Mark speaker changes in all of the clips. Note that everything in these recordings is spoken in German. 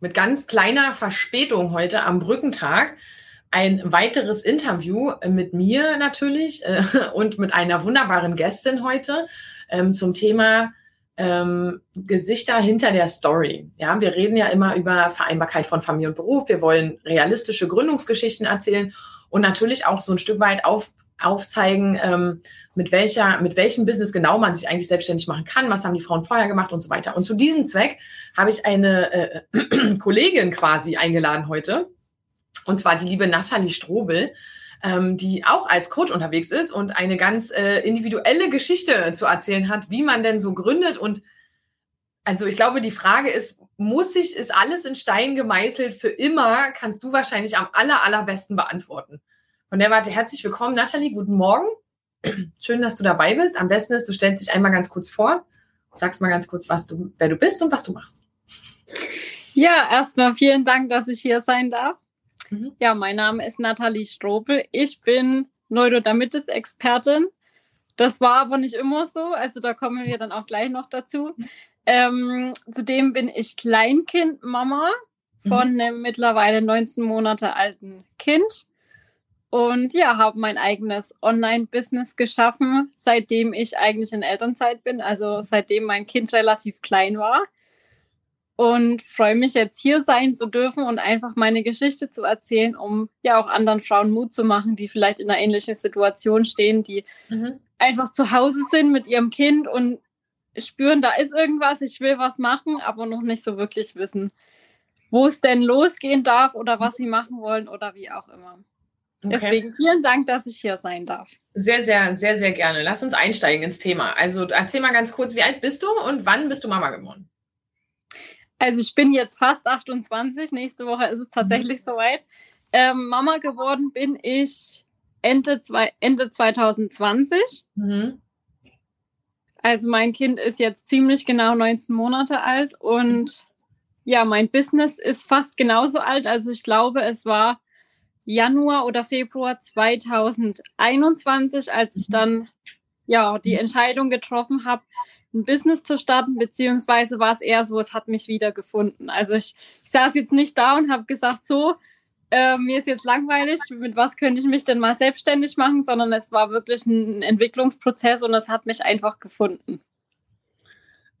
Speaker 1: mit ganz kleiner Verspätung heute am Brückentag ein weiteres Interview mit mir natürlich äh, und mit einer wunderbaren Gästin heute ähm, zum Thema ähm, Gesichter hinter der Story. Ja, wir reden ja immer über Vereinbarkeit von Familie und Beruf. Wir wollen realistische Gründungsgeschichten erzählen und natürlich auch so ein Stück weit auf, aufzeigen, ähm, mit welcher, mit welchem Business genau man sich eigentlich selbstständig machen kann, was haben die Frauen vorher gemacht und so weiter. Und zu diesem Zweck habe ich eine äh, Kollegin quasi eingeladen heute, und zwar die liebe Nathalie Strobel, ähm, die auch als Coach unterwegs ist und eine ganz äh, individuelle Geschichte zu erzählen hat, wie man denn so gründet. Und also ich glaube, die Frage ist, muss ich, ist alles in Stein gemeißelt für immer? Kannst du wahrscheinlich am aller, allerbesten beantworten. Von der Warte herzlich willkommen, Nathalie. Guten Morgen. Schön, dass du dabei bist. Am besten ist, du stellst dich einmal ganz kurz vor, sagst mal ganz kurz, was du, wer du bist und was du machst.
Speaker 2: Ja, erstmal vielen Dank, dass ich hier sein darf. Mhm. Ja, mein Name ist Nathalie Strobel. Ich bin Neurodermitis-Expertin. Das war aber nicht immer so, also da kommen wir dann auch gleich noch dazu. Ähm, zudem bin ich Kleinkindmama von mhm. einem mittlerweile 19 Monate alten Kind und ja, habe mein eigenes Online-Business geschaffen, seitdem ich eigentlich in Elternzeit bin, also seitdem mein Kind relativ klein war. Und freue mich jetzt hier sein zu dürfen und einfach meine Geschichte zu erzählen, um ja auch anderen Frauen Mut zu machen, die vielleicht in einer ähnlichen Situation stehen, die mhm. einfach zu Hause sind mit ihrem Kind und spüren, da ist irgendwas, ich will was machen, aber noch nicht so wirklich wissen, wo es denn losgehen darf oder was sie machen wollen oder wie auch immer. Okay. Deswegen vielen Dank, dass ich hier sein darf.
Speaker 1: Sehr, sehr, sehr, sehr gerne. Lass uns einsteigen ins Thema. Also erzähl mal ganz kurz, wie alt bist du und wann bist du Mama geworden?
Speaker 2: Also ich bin jetzt fast 28. Nächste Woche ist es tatsächlich mhm. soweit. Ähm, Mama geworden bin ich Ende, zwei, Ende 2020. Mhm. Also mein Kind ist jetzt ziemlich genau 19 Monate alt und mhm. ja, mein Business ist fast genauso alt. Also ich glaube, es war Januar oder Februar 2021, als ich dann ja die Entscheidung getroffen habe, ein Business zu starten, beziehungsweise war es eher so, es hat mich wieder gefunden. Also ich, ich saß jetzt nicht da und habe gesagt, so, äh, mir ist jetzt langweilig, mit was könnte ich mich denn mal selbstständig machen, sondern es war wirklich ein Entwicklungsprozess und es hat mich einfach gefunden.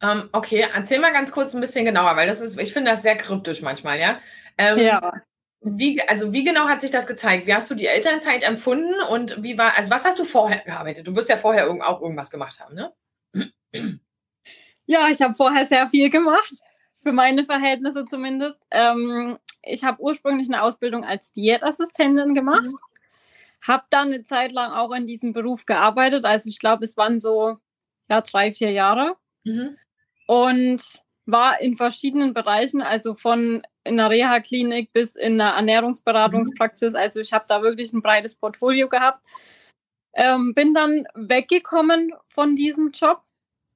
Speaker 1: Ähm, okay, erzähl mal ganz kurz ein bisschen genauer, weil das ist, ich finde das sehr kryptisch manchmal, ja. Ähm, ja. Wie, also wie genau hat sich das gezeigt? Wie hast du die Elternzeit empfunden und wie war, also was hast du vorher gearbeitet? Du wirst ja vorher auch irgendwas gemacht haben, ne?
Speaker 2: Ja, ich habe vorher sehr viel gemacht, für meine Verhältnisse zumindest. Ähm, ich habe ursprünglich eine Ausbildung als Diätassistentin gemacht, mhm. habe dann eine Zeit lang auch in diesem Beruf gearbeitet. Also ich glaube, es waren so ja, drei, vier Jahre. Mhm. Und war in verschiedenen Bereichen, also von in der Reha-Klinik bis in einer Ernährungsberatungspraxis. Mhm. Also ich habe da wirklich ein breites Portfolio gehabt. Ähm, bin dann weggekommen von diesem Job.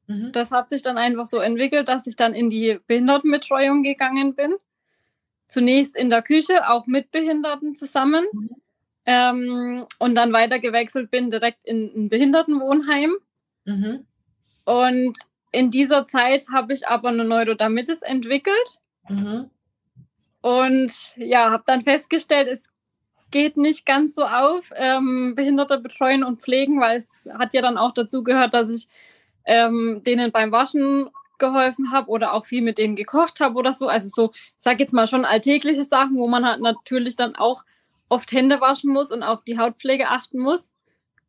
Speaker 2: Mhm. Das hat sich dann einfach so entwickelt, dass ich dann in die Behindertenbetreuung gegangen bin. Zunächst in der Küche, auch mit Behinderten zusammen. Mhm. Ähm, und dann weiter gewechselt bin direkt in ein Behindertenwohnheim. Mhm. Und in dieser Zeit habe ich aber eine Neurodermitis entwickelt. Mhm. Und ja, habe dann festgestellt, es geht nicht ganz so auf, ähm, Behinderte betreuen und pflegen, weil es hat ja dann auch dazu gehört, dass ich ähm, denen beim Waschen geholfen habe oder auch viel mit denen gekocht habe oder so. Also so, ich sage jetzt mal schon alltägliche Sachen, wo man halt natürlich dann auch oft Hände waschen muss und auf die Hautpflege achten muss.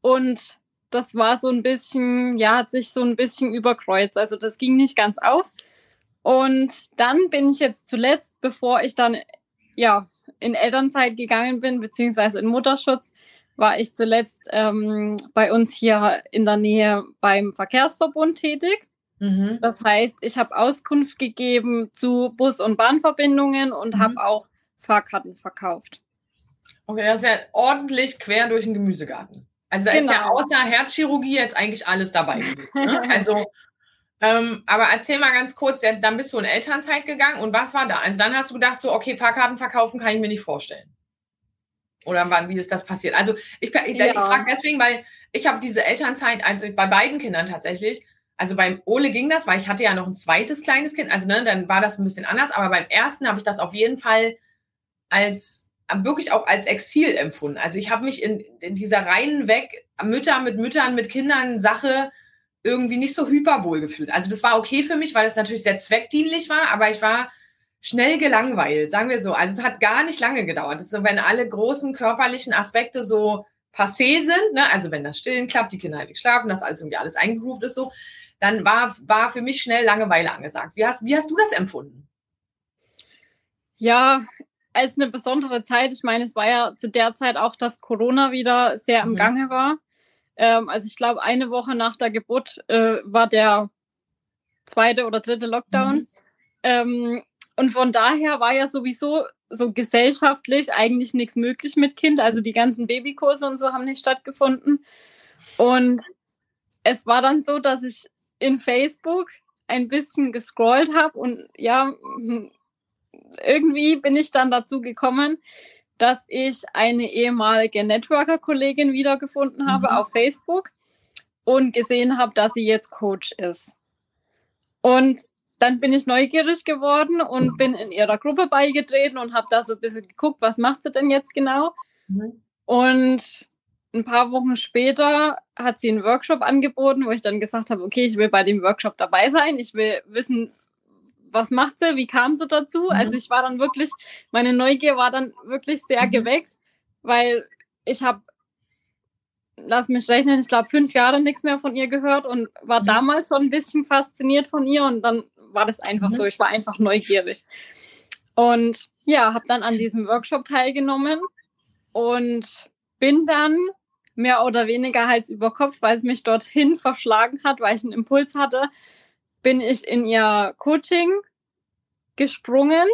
Speaker 2: Und das war so ein bisschen, ja, hat sich so ein bisschen überkreuzt. Also das ging nicht ganz auf. Und dann bin ich jetzt zuletzt, bevor ich dann ja in Elternzeit gegangen bin, beziehungsweise in Mutterschutz, war ich zuletzt ähm, bei uns hier in der Nähe beim Verkehrsverbund tätig. Mhm. Das heißt, ich habe Auskunft gegeben zu Bus- und Bahnverbindungen und mhm. habe auch Fahrkarten verkauft.
Speaker 1: Okay, das ist ja ordentlich quer durch den Gemüsegarten. Also da genau. ist ja genau. außer Herzchirurgie jetzt eigentlich alles dabei. ne? Also, ähm, aber erzähl mal ganz kurz, dann bist du in Elternzeit gegangen und was war da? Also dann hast du gedacht, so, okay, Fahrkarten verkaufen kann ich mir nicht vorstellen. Oder wann, wie ist das passiert? Also ich, ich, ja. ich frage deswegen, weil ich habe diese Elternzeit, also bei beiden Kindern tatsächlich, also beim Ole ging das, weil ich hatte ja noch ein zweites kleines Kind, also ne, dann war das ein bisschen anders, aber beim ersten habe ich das auf jeden Fall als wirklich auch als Exil empfunden. Also ich habe mich in, in, dieser reinen Weg, Mütter mit Müttern, mit Kindern Sache irgendwie nicht so hyperwohl gefühlt. Also das war okay für mich, weil es natürlich sehr zweckdienlich war, aber ich war schnell gelangweilt, sagen wir so. Also es hat gar nicht lange gedauert. Das ist so, wenn alle großen körperlichen Aspekte so passé sind, ne? also wenn das Stillen klappt, die Kinder häufig schlafen, dass alles irgendwie alles eingegroovt ist so, dann war, war für mich schnell Langeweile angesagt. Wie hast, wie hast du das empfunden?
Speaker 2: Ja, als eine besondere Zeit. Ich meine, es war ja zu der Zeit auch, dass Corona wieder sehr im mhm. Gange war. Ähm, also ich glaube, eine Woche nach der Geburt äh, war der zweite oder dritte Lockdown. Mhm. Ähm, und von daher war ja sowieso so gesellschaftlich eigentlich nichts möglich mit Kind. Also die ganzen Babykurse und so haben nicht stattgefunden. Und es war dann so, dass ich in Facebook ein bisschen gescrollt habe und ja, irgendwie bin ich dann dazu gekommen, dass ich eine ehemalige Networker-Kollegin wiedergefunden habe mhm. auf Facebook und gesehen habe, dass sie jetzt Coach ist. Und dann bin ich neugierig geworden und bin in ihrer Gruppe beigetreten und habe da so ein bisschen geguckt, was macht sie denn jetzt genau. Mhm. Und ein paar Wochen später hat sie einen Workshop angeboten, wo ich dann gesagt habe, okay, ich will bei dem Workshop dabei sein. Ich will wissen, was macht sie, wie kam sie dazu. Mhm. Also ich war dann wirklich, meine Neugier war dann wirklich sehr mhm. geweckt, weil ich habe lass mich rechnen, ich glaube, fünf Jahre nichts mehr von ihr gehört und war mhm. damals schon ein bisschen fasziniert von ihr und dann war das einfach so. Ich war einfach neugierig. Und ja, habe dann an diesem Workshop teilgenommen und bin dann mehr oder weniger Hals über Kopf, weil es mich dorthin verschlagen hat, weil ich einen Impuls hatte, bin ich in ihr Coaching gesprungen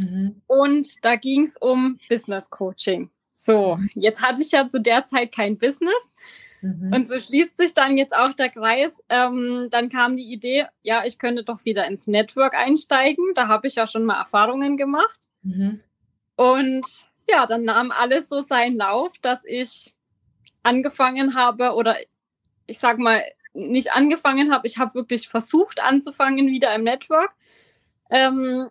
Speaker 2: mhm. und da ging es um Business Coaching. So, jetzt hatte ich ja zu der Zeit kein Business. Mhm. Und so schließt sich dann jetzt auch der Kreis. Ähm, dann kam die Idee, ja, ich könnte doch wieder ins Network einsteigen. Da habe ich ja schon mal Erfahrungen gemacht. Mhm. Und ja, dann nahm alles so seinen Lauf, dass ich angefangen habe oder ich sag mal, nicht angefangen habe. Ich habe wirklich versucht anzufangen wieder im Network. Ähm,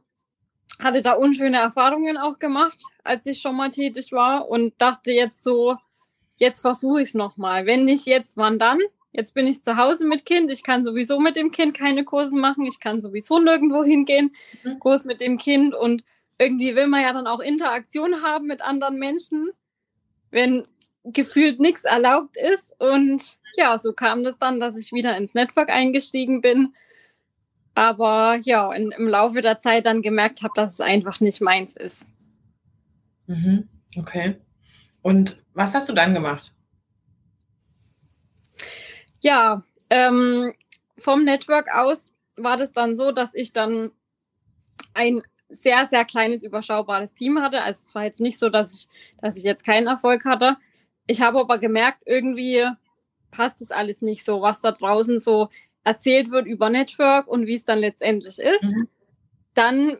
Speaker 2: hatte da unschöne Erfahrungen auch gemacht, als ich schon mal tätig war und dachte jetzt so, jetzt versuche ich es nochmal. Wenn nicht jetzt, wann dann? Jetzt bin ich zu Hause mit Kind. Ich kann sowieso mit dem Kind keine Kurse machen. Ich kann sowieso nirgendwo hingehen, mhm. Kurs mit dem Kind. Und irgendwie will man ja dann auch Interaktion haben mit anderen Menschen, wenn gefühlt nichts erlaubt ist. Und ja, so kam das dann, dass ich wieder ins Network eingestiegen bin aber ja, in, im Laufe der Zeit dann gemerkt habe, dass es einfach nicht meins ist.
Speaker 1: Mhm. Okay. Und was hast du dann gemacht?
Speaker 2: Ja, ähm, vom Network aus war das dann so, dass ich dann ein sehr, sehr kleines, überschaubares Team hatte. Also es war jetzt nicht so, dass ich, dass ich jetzt keinen Erfolg hatte. Ich habe aber gemerkt, irgendwie passt das alles nicht so, was da draußen so erzählt wird über Network und wie es dann letztendlich ist, mhm. dann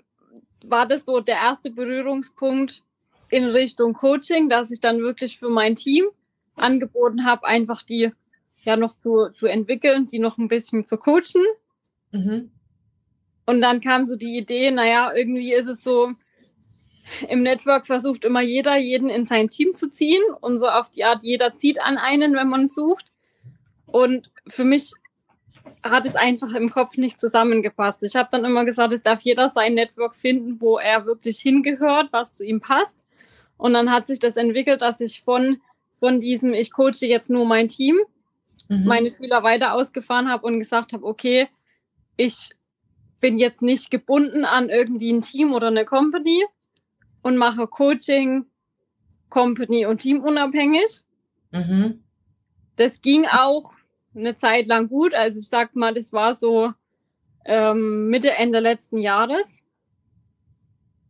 Speaker 2: war das so der erste Berührungspunkt in Richtung Coaching, dass ich dann wirklich für mein Team angeboten habe, einfach die ja noch zu, zu entwickeln, die noch ein bisschen zu coachen. Mhm. Und dann kam so die Idee, naja, irgendwie ist es so, im Network versucht immer jeder, jeden in sein Team zu ziehen und so auf die Art, jeder zieht an einen, wenn man sucht. Und für mich hat es einfach im Kopf nicht zusammengepasst. Ich habe dann immer gesagt, es darf jeder sein Network finden, wo er wirklich hingehört, was zu ihm passt. Und dann hat sich das entwickelt, dass ich von, von diesem, ich coache jetzt nur mein Team, mhm. meine Fühler weiter ausgefahren habe und gesagt habe, okay, ich bin jetzt nicht gebunden an irgendwie ein Team oder eine Company und mache Coaching, Company und Team unabhängig. Mhm. Das ging auch eine Zeit lang gut. Also ich sag mal, das war so ähm, Mitte, Ende letzten Jahres.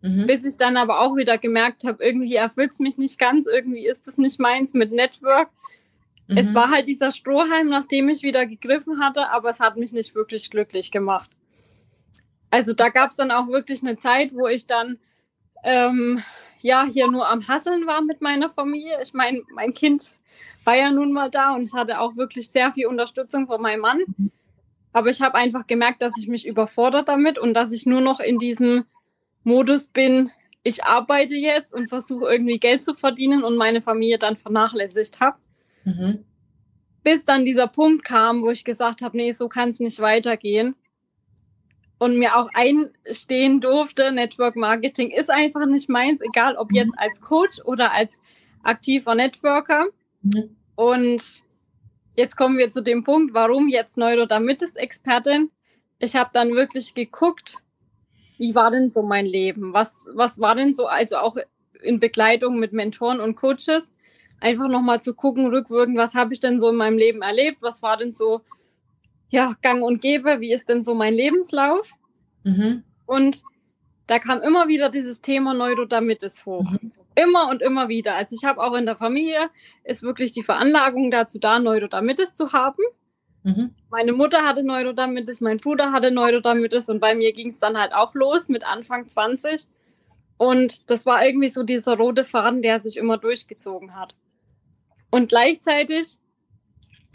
Speaker 2: Mhm. Bis ich dann aber auch wieder gemerkt habe, irgendwie erfüllt es mich nicht ganz, irgendwie ist es nicht meins mit Network. Mhm. Es war halt dieser Strohhalm, nachdem ich wieder gegriffen hatte, aber es hat mich nicht wirklich glücklich gemacht. Also da gab es dann auch wirklich eine Zeit, wo ich dann ähm, ja hier nur am Hasseln war mit meiner Familie. Ich meine, mein Kind war ja nun mal da und ich hatte auch wirklich sehr viel Unterstützung von meinem Mann. Aber ich habe einfach gemerkt, dass ich mich überfordert damit und dass ich nur noch in diesem Modus bin, ich arbeite jetzt und versuche irgendwie Geld zu verdienen und meine Familie dann vernachlässigt habe. Mhm. Bis dann dieser Punkt kam, wo ich gesagt habe, nee, so kann es nicht weitergehen. Und mir auch einstehen durfte, Network Marketing ist einfach nicht meins, egal ob jetzt als Coach oder als aktiver Networker. Mhm. Und jetzt kommen wir zu dem Punkt, warum jetzt Neurodermitis-Expertin. Ich habe dann wirklich geguckt, wie war denn so mein Leben? Was, was war denn so, also auch in Begleitung mit Mentoren und Coaches, einfach nochmal zu gucken, rückwirkend, was habe ich denn so in meinem Leben erlebt? Was war denn so, ja, gang und gäbe? Wie ist denn so mein Lebenslauf? Mhm. Und da kam immer wieder dieses Thema Neurodermitis hoch. Mhm. Immer und immer wieder. Also ich habe auch in der Familie, ist wirklich die Veranlagung dazu da, Neurodermitis zu haben. Mhm. Meine Mutter hatte Neurodermitis, mein Bruder hatte Neurodermitis und bei mir ging es dann halt auch los mit Anfang 20. Und das war irgendwie so dieser rote Faden, der sich immer durchgezogen hat. Und gleichzeitig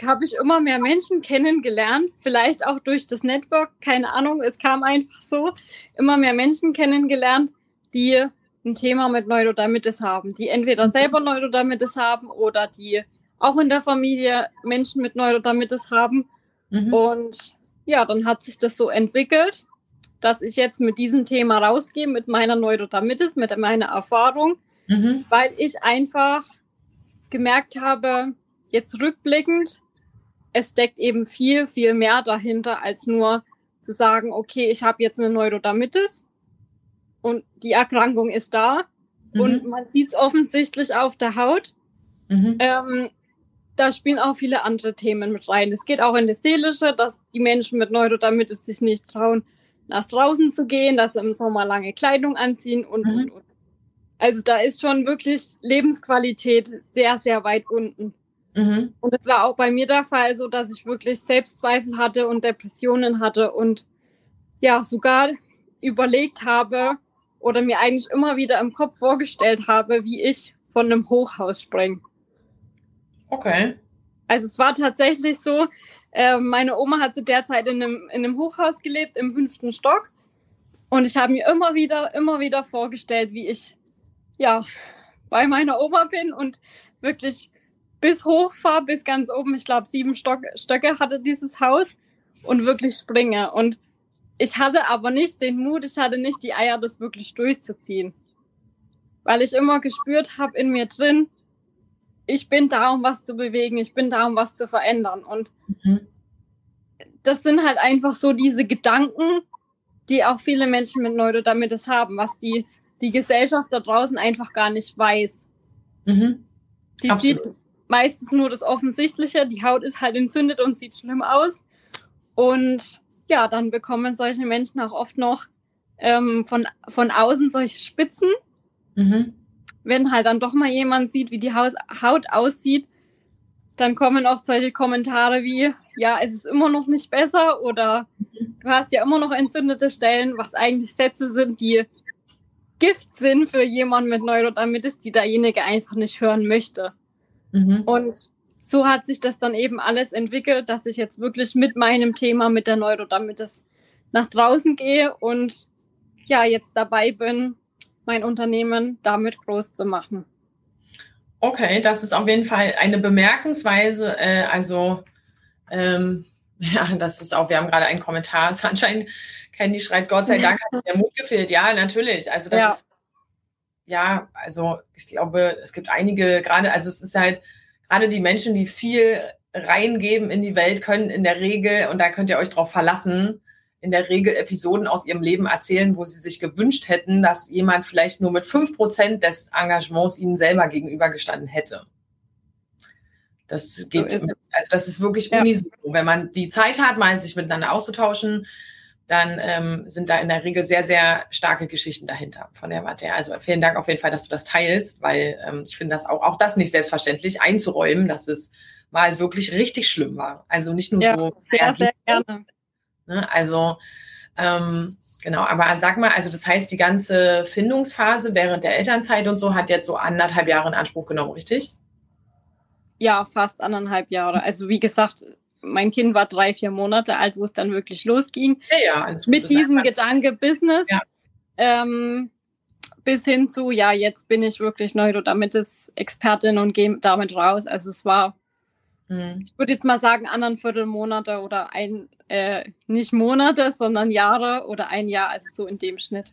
Speaker 2: habe ich immer mehr Menschen kennengelernt, vielleicht auch durch das Network, keine Ahnung, es kam einfach so, immer mehr Menschen kennengelernt, die ein Thema mit Neurodermitis haben, die entweder selber Neurodermitis haben oder die auch in der Familie Menschen mit Neurodermitis haben. Mhm. Und ja, dann hat sich das so entwickelt, dass ich jetzt mit diesem Thema rausgehe, mit meiner Neurodermitis, mit meiner Erfahrung, mhm. weil ich einfach gemerkt habe, jetzt rückblickend, es steckt eben viel, viel mehr dahinter, als nur zu sagen, okay, ich habe jetzt eine Neurodermitis und die Erkrankung ist da mhm. und man sieht es offensichtlich auf der Haut. Mhm. Ähm, da spielen auch viele andere Themen mit rein. Es geht auch in das Seelische, dass die Menschen mit Neurodermitis sich nicht trauen, nach draußen zu gehen, dass sie im Sommer lange Kleidung anziehen und, mhm. und, und. Also da ist schon wirklich Lebensqualität sehr, sehr weit unten. Mhm. Und es war auch bei mir der Fall so, dass ich wirklich Selbstzweifel hatte und Depressionen hatte und ja, sogar überlegt habe oder mir eigentlich immer wieder im Kopf vorgestellt habe, wie ich von einem Hochhaus springe.
Speaker 1: Okay.
Speaker 2: Also es war tatsächlich so, äh, meine Oma hat zu der Zeit in einem, in einem Hochhaus gelebt, im fünften Stock. Und ich habe mir immer wieder, immer wieder vorgestellt, wie ich ja bei meiner Oma bin und wirklich bis hoch fahre, bis ganz oben. Ich glaube, sieben Stock, Stöcke hatte dieses Haus und wirklich springe. Und ich hatte aber nicht den Mut, ich hatte nicht die Eier, das wirklich durchzuziehen. Weil ich immer gespürt habe in mir drin, ich bin da, um was zu bewegen, ich bin da, um was zu verändern. Und mhm. das sind halt einfach so diese Gedanken, die auch viele Menschen mit Neurodermitis haben, was die, die Gesellschaft da draußen einfach gar nicht weiß. Mhm. Die Absolut. sieht meistens nur das Offensichtliche, die Haut ist halt entzündet und sieht schlimm aus. Und ja, dann bekommen solche Menschen auch oft noch ähm, von, von außen solche Spitzen. Mhm wenn halt dann doch mal jemand sieht, wie die Haut aussieht, dann kommen oft solche Kommentare wie, ja, es ist immer noch nicht besser oder du hast ja immer noch entzündete Stellen, was eigentlich Sätze sind, die Gift sind für jemanden mit Neurodermitis, die derjenige einfach nicht hören möchte. Mhm. Und so hat sich das dann eben alles entwickelt, dass ich jetzt wirklich mit meinem Thema, mit der Neurodermitis nach draußen gehe und ja, jetzt dabei bin, mein Unternehmen damit groß zu machen.
Speaker 1: Okay, das ist auf jeden Fall eine bemerkensweise, äh, also ähm, ja, das ist auch, wir haben gerade einen Kommentar, es anscheinend Candy schreibt, Gott sei Dank hat der Mut gefehlt. Ja, natürlich. Also das ja. ist, ja, also ich glaube, es gibt einige, gerade, also es ist halt, gerade die Menschen, die viel reingeben in die Welt, können in der Regel, und da könnt ihr euch drauf verlassen, in der Regel Episoden aus ihrem Leben erzählen, wo sie sich gewünscht hätten, dass jemand vielleicht nur mit fünf Prozent des Engagements ihnen selber gegenübergestanden hätte. Das geht, also das ist wirklich ja. unisono. Wenn man die Zeit hat, mal sich miteinander auszutauschen, dann ähm, sind da in der Regel sehr, sehr starke Geschichten dahinter von der Warte. Also vielen Dank auf jeden Fall, dass du das teilst, weil ähm, ich finde das auch, auch das nicht selbstverständlich einzuräumen, dass es mal wirklich richtig schlimm war. Also nicht nur
Speaker 2: Ja,
Speaker 1: so.
Speaker 2: sehr, sehr gerne.
Speaker 1: Ne? Also ähm, genau, aber sag mal, also das heißt, die ganze Findungsphase während der Elternzeit und so hat jetzt so anderthalb Jahre in Anspruch genommen, richtig?
Speaker 2: Ja, fast anderthalb Jahre. Also wie gesagt, mein Kind war drei, vier Monate alt, wo es dann wirklich losging.
Speaker 1: Ja, ja.
Speaker 2: Mit diesem Gedanke Business ähm, bis hin zu, ja, jetzt bin ich wirklich Neurodermitis Expertin und gehe damit raus. Also es war,
Speaker 1: man. Hm.
Speaker 2: ich würde jetzt mal sagen, anderthalb Monate oder ein, äh, nicht Monate, sondern Jahre oder ein Jahr, also so in dem Schnitt.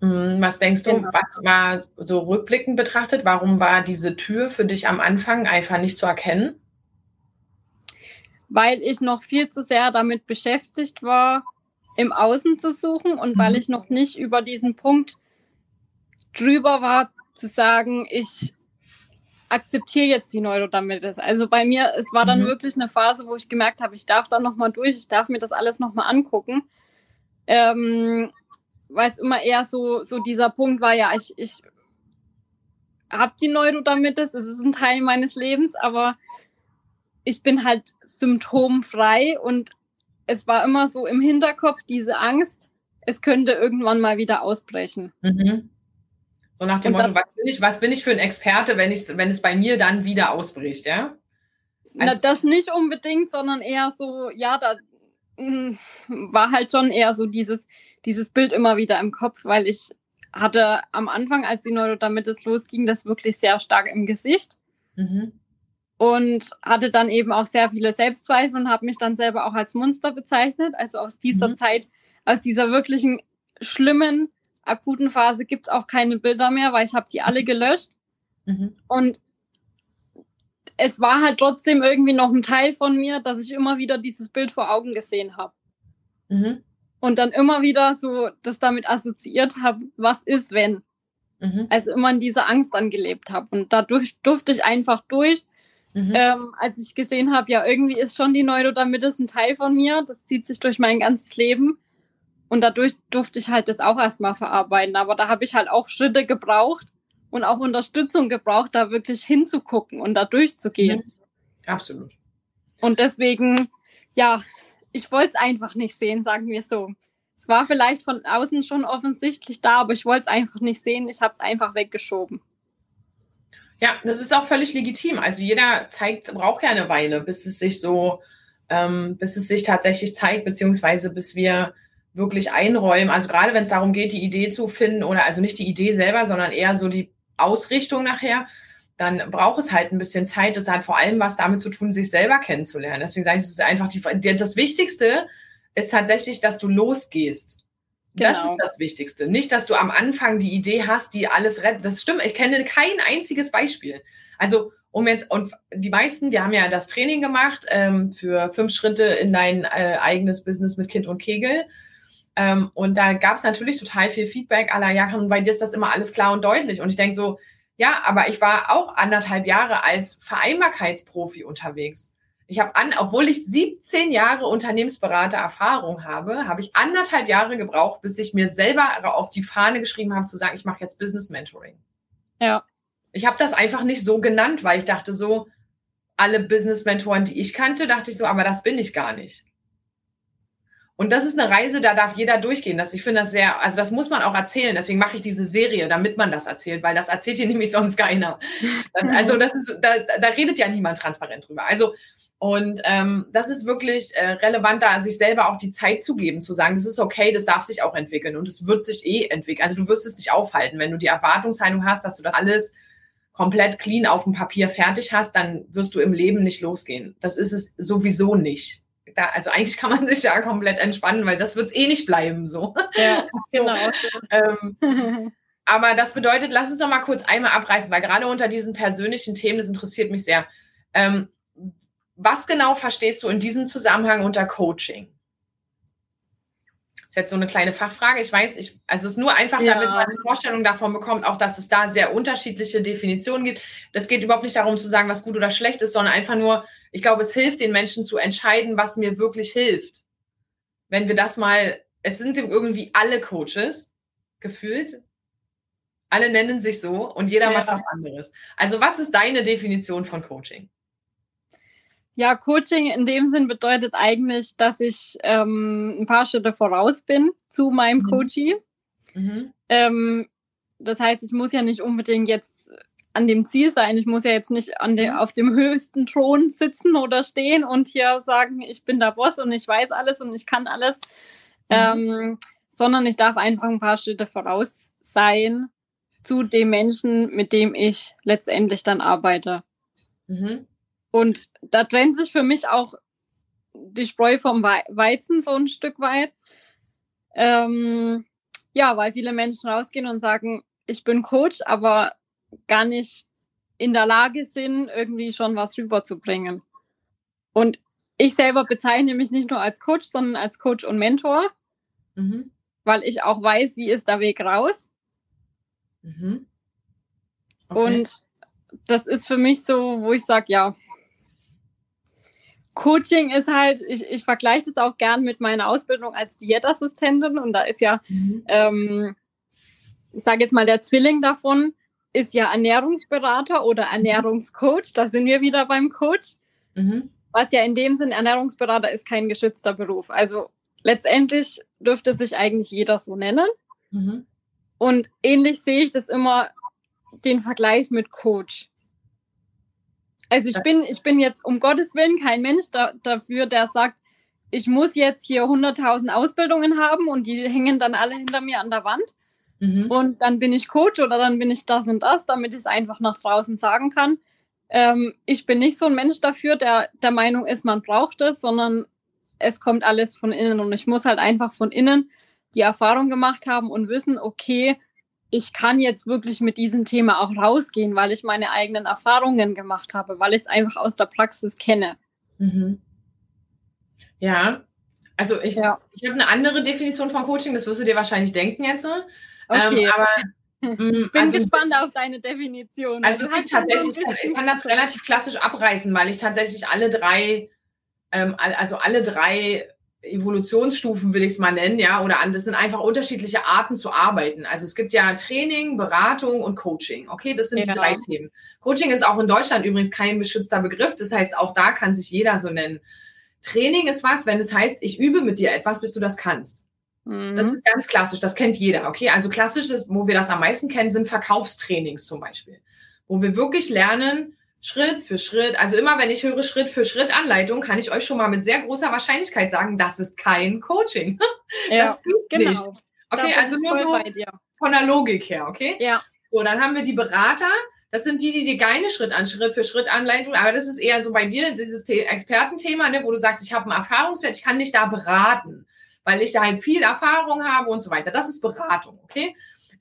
Speaker 1: Hm, Was denkst du,
Speaker 2: Genau.
Speaker 1: was war so rückblickend betrachtet, warum war diese Tür für dich am Anfang einfach nicht zu erkennen?
Speaker 2: Weil ich noch viel zu sehr damit beschäftigt war, im Außen zu suchen und weil
Speaker 1: Mhm.
Speaker 2: ich noch nicht über diesen Punkt drüber war, zu sagen, ich akzeptiere jetzt die Neurodermitis. Also bei mir, es war dann
Speaker 1: Mhm.
Speaker 2: wirklich eine Phase, wo ich gemerkt habe, ich darf da nochmal durch, ich darf mir das alles nochmal angucken. Ähm, weil es immer eher so, so dieser Punkt war, ja, ich, ich habe die Neurodermitis, es ist ein Teil meines Lebens, aber ich bin halt symptomfrei und es war immer so im Hinterkopf diese Angst, es könnte irgendwann mal wieder ausbrechen.
Speaker 1: Mhm. So nach dem
Speaker 2: Und
Speaker 1: Motto, was bin, ich, was bin ich für ein Experte, wenn, ich, wenn es bei mir dann wieder ausbricht, ja?
Speaker 2: Na,
Speaker 1: Also-
Speaker 2: das nicht unbedingt, sondern eher so, ja, da mh, war halt schon eher so dieses, dieses Bild immer wieder im Kopf, weil ich hatte am Anfang, als die Neurodermitis losging, das wirklich sehr stark im Gesicht
Speaker 1: Mhm.
Speaker 2: Und hatte dann eben auch sehr viele Selbstzweifel und habe mich dann selber auch als Monster bezeichnet. Also aus dieser
Speaker 1: Mhm.
Speaker 2: Zeit, aus dieser wirklichen schlimmen, akuten Phase gibt es auch keine Bilder mehr, weil ich habe die alle gelöscht.
Speaker 1: Mhm.
Speaker 2: Und es war halt trotzdem irgendwie noch ein Teil von mir, dass ich immer wieder dieses Bild vor Augen gesehen habe.
Speaker 1: Mhm.
Speaker 2: Und dann immer wieder so das damit assoziiert habe, was ist, wenn.
Speaker 1: Mhm.
Speaker 2: Also immer in dieser Angst dann gelebt habe. Und dadurch durfte ich einfach durch,
Speaker 1: Mhm.
Speaker 2: ähm, als ich gesehen habe, ja, irgendwie ist schon die Neurodermitis ein Teil von mir. Das zieht sich durch mein ganzes Leben. Und dadurch durfte ich halt das auch erstmal verarbeiten. Aber da habe ich halt auch Schritte gebraucht und auch Unterstützung gebraucht, da wirklich hinzugucken und da durchzugehen.
Speaker 1: Mhm. Absolut.
Speaker 2: Und deswegen, ja, ich wollte es einfach nicht sehen, sagen wir so. Es war vielleicht von außen schon offensichtlich da, aber ich wollte es einfach nicht sehen. Ich habe es einfach weggeschoben.
Speaker 1: Ja, das ist auch völlig legitim. Also jeder zeigt, braucht ja eine Weile, bis es sich so, ähm, bis es sich tatsächlich zeigt, beziehungsweise bis wir wirklich einräumen. Also gerade wenn es darum geht, die Idee zu finden oder also nicht die Idee selber, sondern eher so die Ausrichtung nachher, dann braucht es halt ein bisschen Zeit. Das hat vor allem was damit zu tun, sich selber kennenzulernen. Deswegen sage ich, es ist einfach die, das Wichtigste ist tatsächlich, dass du losgehst. Das
Speaker 2: Genau.
Speaker 1: ist das Wichtigste. Nicht, dass du am Anfang die Idee hast, die alles rettet. Das stimmt. Ich kenne kein einziges Beispiel. Also, um jetzt, und die meisten, die haben ja das Training gemacht ähm, für fünf Schritte in dein äh, eigenes Business mit Kind und Kegel. Ähm, und da gab es natürlich total viel Feedback aller Jahre. Und bei dir ist das immer alles klar und deutlich. Und ich denke so, ja, aber ich war auch anderthalb Jahre als Vereinbarkeitsprofi unterwegs. Ich habe an, obwohl ich 17 Jahre Unternehmensberater Erfahrung habe, habe ich anderthalb Jahre gebraucht, bis ich mir selber auf die Fahne geschrieben habe, zu sagen, ich mache jetzt Business Mentoring.
Speaker 2: Ja.
Speaker 1: Ich habe das einfach nicht so genannt, weil ich dachte so, alle Business Mentoren, die ich kannte, dachte ich so, aber das bin ich gar nicht. Und das ist eine Reise, da darf jeder durchgehen. Das, ich finde das sehr, also das muss man auch erzählen. Deswegen mache ich diese Serie, damit man das erzählt, weil das erzählt hier nämlich sonst keiner. Also das ist, da, da redet ja niemand transparent drüber. Also und ähm, das ist wirklich äh, relevant, da sich selber auch die Zeit zu geben, zu sagen, das ist okay, das darf sich auch entwickeln und es wird sich eh entwickeln. Also du wirst es nicht aufhalten, wenn du die Erwartungshaltung hast, dass du das alles komplett clean auf dem Papier fertig hast, dann wirst du im Leben nicht losgehen. Das ist es sowieso nicht. Da, also eigentlich kann man sich ja komplett entspannen, weil das wird es eh nicht bleiben so.
Speaker 2: Ja, genau.
Speaker 1: Ähm, aber das bedeutet, lass uns doch mal kurz einmal abreißen, weil gerade unter diesen persönlichen Themen, das interessiert mich sehr. Ähm, was genau verstehst du in diesem Zusammenhang unter Coaching? Das ist jetzt so eine kleine Fachfrage. Ich weiß, ich, also es ist nur einfach,
Speaker 2: Ja.
Speaker 1: damit man eine Vorstellung davon bekommt, auch dass es da sehr unterschiedliche Definitionen gibt. Das geht überhaupt nicht darum zu sagen, was gut oder schlecht ist, sondern einfach nur, ich glaube, es hilft den Menschen zu entscheiden, was mir wirklich hilft. Wenn wir das mal es sind irgendwie alle Coaches gefühlt. Alle nennen sich so und jeder ja. macht was anderes. Also was ist deine Definition von Coaching?
Speaker 2: Ja, Coaching in dem Sinn bedeutet eigentlich, dass ich ähm, ein paar Schritte voraus bin zu meinem mhm. Coachie. Mhm. Ähm, das heißt, ich muss ja nicht unbedingt jetzt an dem Ziel sein. Ich muss ja jetzt nicht an de, mhm. auf dem höchsten Thron sitzen oder stehen und hier sagen, ich bin der Boss und ich weiß alles und ich kann alles, mhm. ähm, sondern ich darf einfach ein paar Schritte voraus sein zu dem Menschen, mit dem ich letztendlich dann arbeite. Mhm. Und da trennt sich für mich auch die Spreu vom Weizen so ein Stück weit. Ähm, ja, weil viele Menschen rausgehen und sagen, ich bin Coach, aber gar nicht in der Lage sind, irgendwie schon was rüberzubringen. Und ich selber bezeichne mich nicht nur als Coach, sondern als Coach und Mentor, mhm. weil ich auch weiß, wie ist der Weg raus. Mhm. Okay. Und das ist für mich so, wo ich sage, ja, Coaching ist halt, ich, ich vergleiche das auch gern mit meiner Ausbildung als Diätassistentin und da ist ja, mhm. ähm, ich sage jetzt mal, der Zwilling davon ist ja Ernährungsberater oder Ernährungscoach. Da sind wir wieder beim Coach. Mhm. Was ja in dem Sinn, Ernährungsberater ist kein geschützter Beruf. Also letztendlich dürfte sich eigentlich jeder so nennen. Mhm. Und ähnlich sehe ich das immer, den Vergleich mit Coach. Also ich bin, ich bin jetzt um Gottes Willen kein Mensch da, dafür, der sagt, ich muss jetzt hier 100.000 Ausbildungen haben und die hängen dann alle hinter mir an der Wand. Mhm. Und dann bin ich Coach oder dann bin ich das und das, damit ich es einfach nach draußen sagen kann. Ähm, ich bin nicht so ein Mensch dafür, der der Meinung ist, man braucht es, sondern es kommt alles von innen und ich muss halt einfach von innen die Erfahrung gemacht haben und wissen, okay, ich kann jetzt wirklich mit diesem Thema auch rausgehen, weil ich meine eigenen Erfahrungen gemacht habe, weil ich es einfach aus der Praxis kenne. Mhm.
Speaker 1: Ja, also ich, ja. ich habe eine andere Definition von Coaching, das wirst du dir wahrscheinlich denken jetzt. Ähm, okay. Ähm, aber
Speaker 2: mm, ich bin also, gespannt auf deine Definition.
Speaker 1: Also es gibt tatsächlich, ich kann das relativ klassisch abreißen, weil ich tatsächlich alle drei, ähm, also alle drei Evolutionsstufen will ich es mal nennen, ja, oder an, das sind einfach unterschiedliche Arten zu arbeiten. Also es gibt ja Training, Beratung und Coaching. Okay, das sind ja. die drei Themen. Coaching ist auch in Deutschland übrigens kein beschützter Begriff. Das heißt, auch da kann sich jeder so nennen. Training ist was, wenn es heißt, ich übe mit dir etwas, bis du das kannst. Mhm. Das ist ganz klassisch, das kennt jeder. Okay, also klassisch ist, wo wir das am meisten kennen, sind Verkaufstrainings zum Beispiel, wo wir wirklich lernen, Schritt für Schritt. Also immer, wenn ich höre Schritt für Schritt Anleitung, kann ich euch schon mal mit sehr großer Wahrscheinlichkeit sagen, das ist kein Coaching.
Speaker 2: Ja, das genau. Nicht.
Speaker 1: Okay, also nur so von der Logik her, okay?
Speaker 2: Ja.
Speaker 1: So, dann haben wir die Berater. Das sind die, die dir keine Schritt an Schritt für Schritt Anleitung, aber das ist eher so bei dir dieses Expertenthema, ne, wo du sagst, ich habe einen Erfahrungswert, ich kann dich da beraten, weil ich da halt viel Erfahrung habe und so weiter. Das ist Beratung, okay?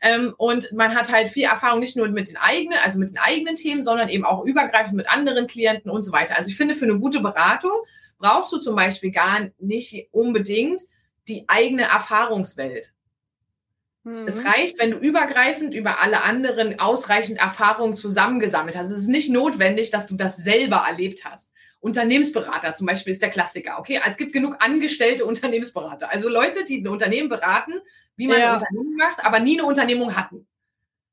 Speaker 1: Ähm, und man hat halt viel Erfahrung nicht nur mit den eigenen, also mit den eigenen Themen, sondern eben auch übergreifend mit anderen Klienten und so weiter. Also ich finde, für eine gute Beratung brauchst du zum Beispiel gar nicht unbedingt die eigene Erfahrungswelt. Mhm. Es reicht, wenn du übergreifend über alle anderen ausreichend Erfahrungen zusammengesammelt hast. Es ist nicht notwendig, dass du das selber erlebt hast. Unternehmensberater zum Beispiel ist der Klassiker. Okay, also es gibt genug angestellte Unternehmensberater. Also Leute, die ein Unternehmen beraten, wie man ja. eine Unternehmung macht, aber nie eine Unternehmung hatten.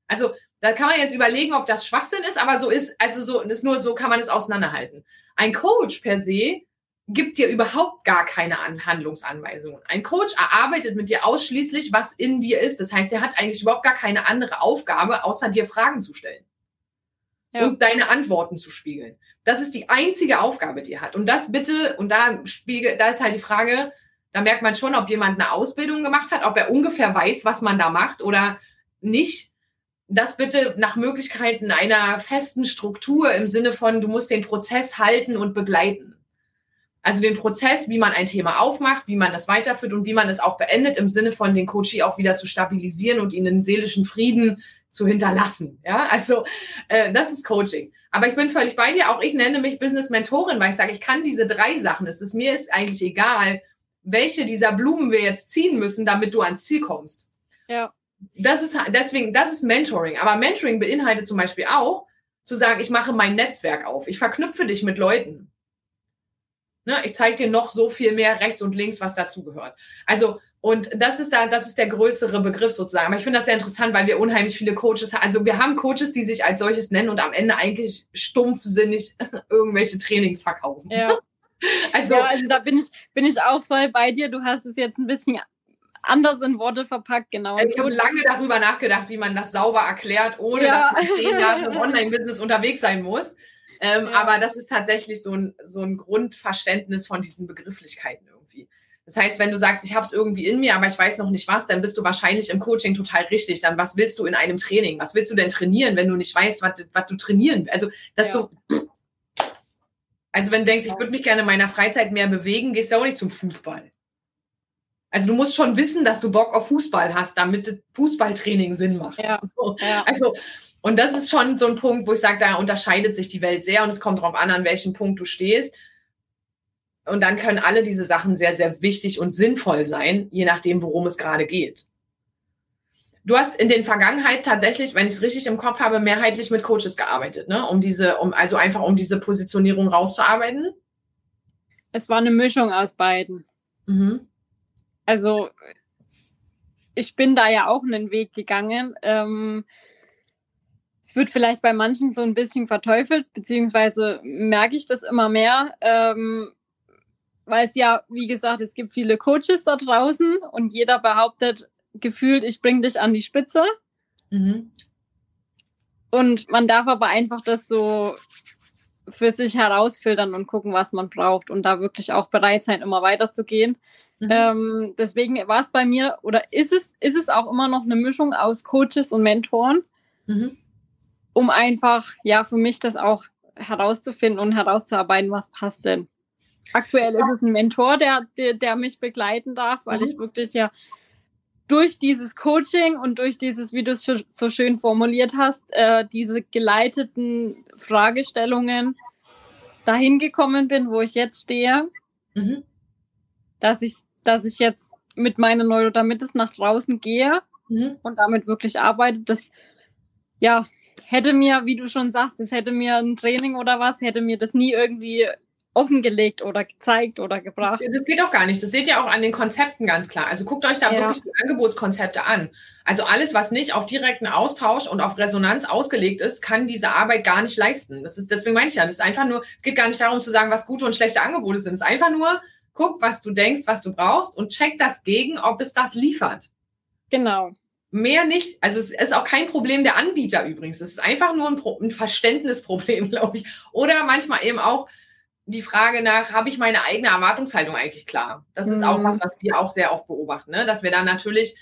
Speaker 1: Also da kann man jetzt überlegen, ob das Schwachsinn ist, aber so ist, also so ist nur so kann man es auseinanderhalten. Ein Coach per se gibt dir überhaupt gar keine Handlungsanweisungen. Ein Coach erarbeitet mit dir ausschließlich, was in dir ist. Das heißt, er hat eigentlich überhaupt gar keine andere Aufgabe, außer dir Fragen zu stellen ja. und deine Antworten zu spiegeln. Das ist die einzige Aufgabe, die er hat. Und das bitte, und da spiegel, da ist halt die Frage, da merkt man schon, ob jemand eine Ausbildung gemacht hat, ob er ungefähr weiß, was man da macht oder nicht. Das bitte nach Möglichkeit in einer festen Struktur im Sinne von, du musst den Prozess halten und begleiten. Also den Prozess, wie man ein Thema aufmacht, wie man es weiterführt und wie man es auch beendet, im Sinne von den Coachie auch wieder zu stabilisieren und ihnen seelischen Frieden zu hinterlassen. Ja, also äh, das ist Coaching. Aber ich bin völlig bei dir. Auch ich nenne mich Business Mentorin, weil ich sage, ich kann diese drei Sachen. Es ist mir ist eigentlich egal, welche dieser Blumen wir jetzt ziehen müssen, damit du ans Ziel kommst.
Speaker 2: Ja.
Speaker 1: Das ist deswegen, das ist Mentoring. Aber Mentoring beinhaltet zum Beispiel auch, zu sagen, ich mache mein Netzwerk auf. Ich verknüpfe dich mit Leuten. Ne, ich zeige dir noch so viel mehr rechts und links, was dazugehört. Also Und das ist da, das ist der größere Begriff sozusagen. Aber ich finde das sehr interessant, weil wir unheimlich viele Coaches haben. Also wir haben Coaches, die sich als solches nennen und am Ende eigentlich stumpfsinnig irgendwelche Trainings verkaufen.
Speaker 2: Ja. Also, ja, also da bin ich, bin ich auch voll bei dir. Du hast es jetzt ein bisschen anders in Worte verpackt, genau.
Speaker 1: Ich habe lange darüber nachgedacht, wie man das sauber erklärt, ohne ja. dass man zehn Jahre im Online-Business unterwegs sein muss. Ähm, ja. Aber das ist tatsächlich so ein, so ein Grundverständnis von diesen Begrifflichkeiten irgendwie. Das heißt, wenn du sagst, ich habe es irgendwie in mir, aber ich weiß noch nicht was, dann bist du wahrscheinlich im Coaching total richtig. Dann was willst du in einem Training? Was willst du denn trainieren, wenn du nicht weißt, was, was du trainieren? Also das ja. so. Also wenn du denkst, ich würde mich gerne in meiner Freizeit mehr bewegen, gehst du auch nicht zum Fußball. Also du musst schon wissen, dass du Bock auf Fußball hast, damit Fußballtraining Sinn macht. Ja. So. Ja. Also und das ist schon so ein Punkt, wo ich sage, da unterscheidet sich die Welt sehr und es kommt darauf an, an welchem Punkt du stehst. Und dann können alle diese Sachen sehr, sehr wichtig und sinnvoll sein, je nachdem, worum es gerade geht. Du hast in den Vergangenheit tatsächlich, wenn ich es richtig im Kopf habe, mehrheitlich mit Coaches gearbeitet, ne? Um diese, um, also einfach um diese Positionierung rauszuarbeiten.
Speaker 2: Es war eine Mischung aus beiden. Mhm. Also ich bin da ja auch einen Weg gegangen. Ähm, es wird vielleicht bei manchen so ein bisschen verteufelt, beziehungsweise merke ich das immer mehr, ähm, weil es ja, wie gesagt, es gibt viele Coaches da draußen und jeder behauptet gefühlt, ich bringe dich an die Spitze. Mhm. Und man darf aber einfach das so für sich herausfiltern und gucken, was man braucht und da wirklich auch bereit sein, immer weiterzugehen. Mhm. Ähm, deswegen war es bei mir oder ist es, ist es auch immer noch eine Mischung aus Coaches und Mentoren. Mhm um einfach, ja, für mich das auch herauszufinden und herauszuarbeiten, was passt denn. Aktuell ist es ein Mentor, der, der, der mich begleiten darf, weil mhm. ich wirklich ja durch dieses Coaching und durch dieses, wie du es so schön formuliert hast, äh, diese geleiteten Fragestellungen dahin gekommen bin, wo ich jetzt stehe, mhm. dass ich, dass ich jetzt mit meiner Neurodermitis nach draußen gehe mhm. und damit wirklich arbeite. Das ja, hätte mir, wie du schon sagst, das hätte mir ein Training oder was, hätte mir das nie irgendwie offengelegt oder gezeigt oder gebracht.
Speaker 1: Das, das, geht auch gar nicht. Das seht ihr auch an den Konzepten ganz klar. Also guckt euch da ja. wirklich die Angebotskonzepte an. Also alles, was nicht auf direkten Austausch und auf Resonanz ausgelegt ist, kann diese Arbeit gar nicht leisten. Das ist, deswegen meine ich ja, das ist einfach nur, es geht gar nicht darum zu sagen, was gute und schlechte Angebote sind. Es ist einfach nur, guck, was du denkst, was du brauchst und check das gegen, ob es das liefert.
Speaker 2: Genau.
Speaker 1: Mehr nicht. Also es ist auch kein Problem der Anbieter übrigens. Es ist einfach nur ein, Pro ein Verständnisproblem, glaube ich. Oder manchmal eben auch die Frage nach, habe ich meine eigene Erwartungshaltung eigentlich klar? Das ist mhm. auch was, was wir auch sehr oft beobachten, ne? dass wir dann natürlich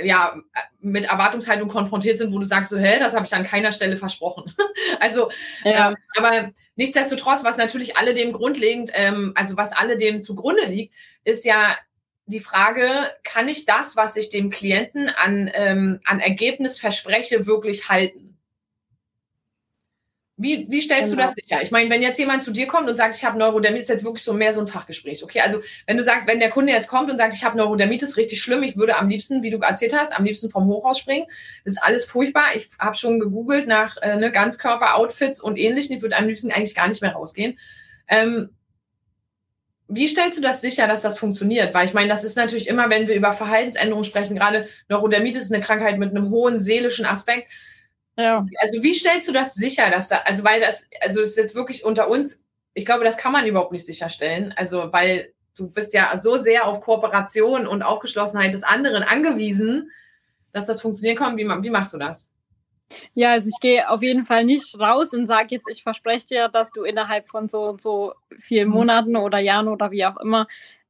Speaker 1: ja mit Erwartungshaltung konfrontiert sind, wo du sagst so, hä, das habe ich an keiner Stelle versprochen. also, ja. ähm, aber nichtsdestotrotz, was natürlich alle dem grundlegend, ähm, also was alle dem zugrunde liegt, ist ja die Frage, kann ich das, was ich dem Klienten an, ähm, an Ergebnis verspreche, wirklich halten? Wie, wie stellst genau. du das sicher? Ich meine, wenn jetzt jemand zu dir kommt und sagt, ich habe Neurodermitis, ist jetzt wirklich so mehr so ein Fachgespräch. Okay, also wenn du sagst, wenn der Kunde jetzt kommt und sagt, ich habe Neurodermitis, richtig schlimm, ich würde am liebsten, wie du erzählt hast, am liebsten vom Hochhaus springen. Das ist alles furchtbar. Ich habe schon gegoogelt nach äh, ne, Ganzkörper-Outfits und ähnlichen. Ich würde am liebsten eigentlich gar nicht mehr rausgehen. Ähm, wie stellst du das sicher, dass das funktioniert? Weil ich meine, das ist natürlich immer, wenn wir über Verhaltensänderungen sprechen, gerade Neurodermitis ist eine Krankheit mit einem hohen seelischen Aspekt. Ja. Also wie stellst du das sicher, dass da, also weil das, also das ist jetzt wirklich unter uns, ich glaube, das kann man überhaupt nicht sicherstellen. Also weil du bist ja so sehr auf Kooperation und Aufgeschlossenheit des anderen angewiesen, dass das funktionieren kann. Wie, wie machst du das?
Speaker 2: Ja, also ich gehe auf jeden Fall nicht raus und sage jetzt, ich verspreche dir, dass du innerhalb von so und so vielen mhm. Monaten oder Jahren oder wie auch immer